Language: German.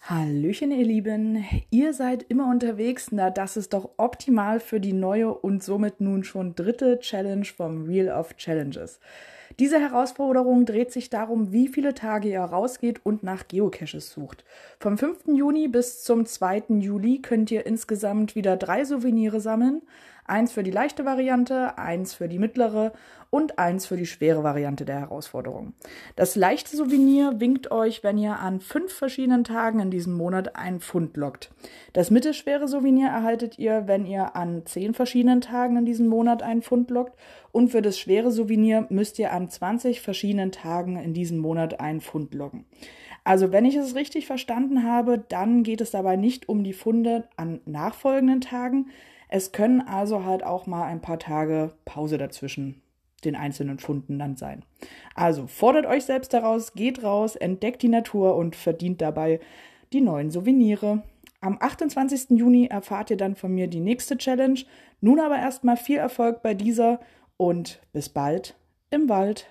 Hallöchen, ihr Lieben. Ihr seid immer unterwegs. Na, das ist doch optimal für die neue und somit nun schon dritte Challenge vom Wheel of Challenges. Diese Herausforderung dreht sich darum, wie viele Tage ihr rausgeht und nach Geocaches sucht. Vom 5. Juni bis zum 2. Juli könnt ihr insgesamt wieder drei Souvenire sammeln. Eins für die leichte Variante, eins für die mittlere und eins für die schwere Variante der Herausforderung. Das leichte Souvenir winkt euch, wenn ihr an fünf verschiedenen Tagen in diesem Monat ein Pfund lockt. Das mittelschwere Souvenir erhaltet ihr, wenn ihr an zehn verschiedenen Tagen in diesem Monat ein Pfund lockt. Und für das schwere Souvenir müsst ihr an 20 verschiedenen Tagen in diesem Monat ein Pfund locken. Also wenn ich es richtig verstanden habe, dann geht es dabei nicht um die Funde an nachfolgenden Tagen, es können also halt auch mal ein paar Tage Pause dazwischen den einzelnen Funden dann sein. Also fordert euch selbst daraus, geht raus, entdeckt die Natur und verdient dabei die neuen Souvenirs. Am 28. Juni erfahrt ihr dann von mir die nächste Challenge. Nun aber erstmal viel Erfolg bei dieser und bis bald im Wald.